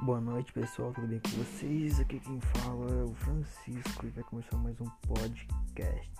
Boa noite pessoal, tudo bem com vocês? Aqui quem fala é o Francisco e vai começar mais um podcast.